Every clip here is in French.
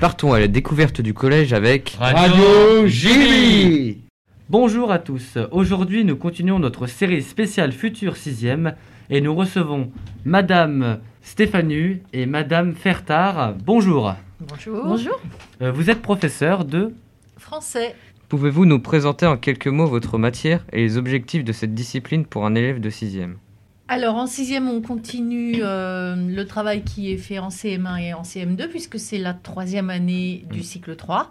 Partons à la découverte du collège avec Radio JB Bonjour à tous. Aujourd'hui, nous continuons notre série spéciale Futur 6e et nous recevons Madame Stéphanu et Madame Fertard. Bonjour. Bonjour. Bonjour. Euh, vous êtes professeur de Français. Pouvez-vous nous présenter en quelques mots votre matière et les objectifs de cette discipline pour un élève de 6e Alors en sixième, on continue euh, le travail qui est fait en CM1 et en CM2 puisque c'est la troisième année du cycle 3.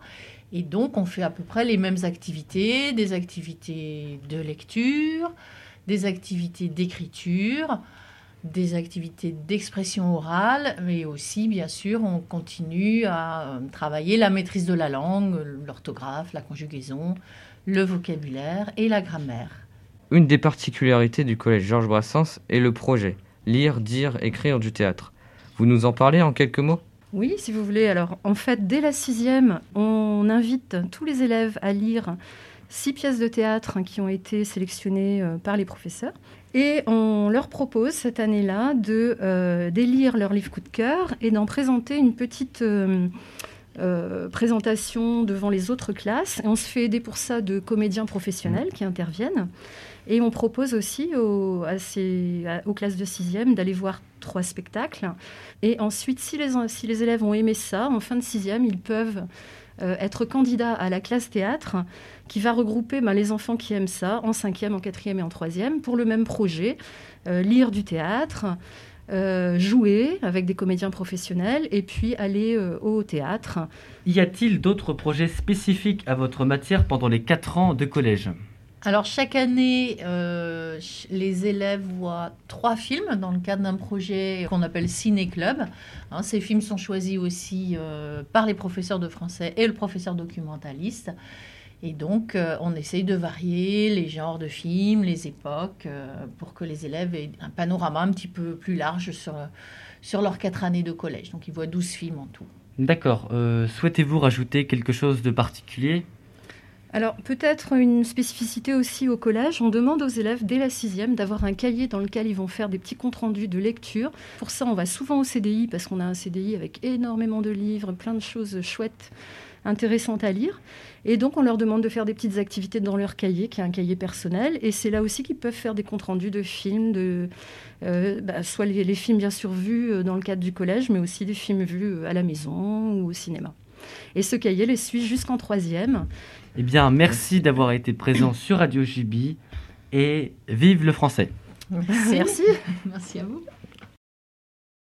Et donc on fait à peu près les mêmes activités, des activités de lecture, des activités d'écriture, des activités d'expression orale, mais aussi, bien sûr, on continue à euh, travailler la maîtrise de la langue, l'orthographe, la conjugaison, le vocabulaire et la grammaire. Une des particularités du collège Georges Brassens est le projet Lire, dire, écrire du théâtre. Vous nous en parlez en quelques mots? Oui, si vous voulez. Alors, en fait, dès la sixième, on invite tous les élèves à lire six pièces de théâtre qui ont été sélectionnées euh, par les professeurs. Et on leur propose cette année-là de euh, d'élire leur livre coup de cœur et d'en présenter une petite euh, euh, présentation devant les autres classes. Et on se fait aider pour ça de comédiens professionnels qui interviennent. Et on propose aussi aux, à ces- à- aux classes de sixième d'aller voir trois spectacles. Et ensuite, si les, si les élèves ont aimé ça, en fin de sixième, ils peuvent euh, être candidats à la classe théâtre qui va regrouper ben, les enfants qui aiment ça en cinquième, en quatrième et en troisième pour le même projet, euh, lire du théâtre, euh, jouer avec des comédiens professionnels et puis aller euh, au théâtre. Y a-t-il d'autres projets spécifiques à votre matière pendant les 4 ans de collège? Alors chaque année, euh, les élèves voient trois films dans le cadre d'un projet qu'on appelle Ciné Club. Hein, ces films sont choisis aussi euh, par les professeurs de français et le professeur documentaliste. Et donc, euh, on essaye de varier les genres de films, les époques, euh, pour que les élèves aient un panorama un petit peu plus large sur, sur leurs quatre années de collège. Donc, ils voient 12 films en tout. D'accord. Euh, Souhaitez-vous rajouter quelque chose de particulier? Alors peut-être une spécificité aussi au collège, on demande aux élèves dès la sixième d'avoir un cahier dans lequel ils vont faire des petits comptes rendus de lecture. Pour ça, on va souvent au CDI parce qu'on a un CDI avec énormément de livres, plein de choses chouettes, intéressantes à lire. Et donc on leur demande de faire des petites activités dans leur cahier, qui est un cahier personnel. Et c'est là aussi qu'ils peuvent faire des comptes rendus de films, de, euh, bah, soit les, les films bien sûr vus euh, dans le cadre du collège, mais aussi des films vus euh, à la maison ou au cinéma. Et ce cahier les suit jusqu'en troisième. Eh bien, merci d'avoir été présent sur Radio JB et vive le français Merci. Merci. Merci à vous.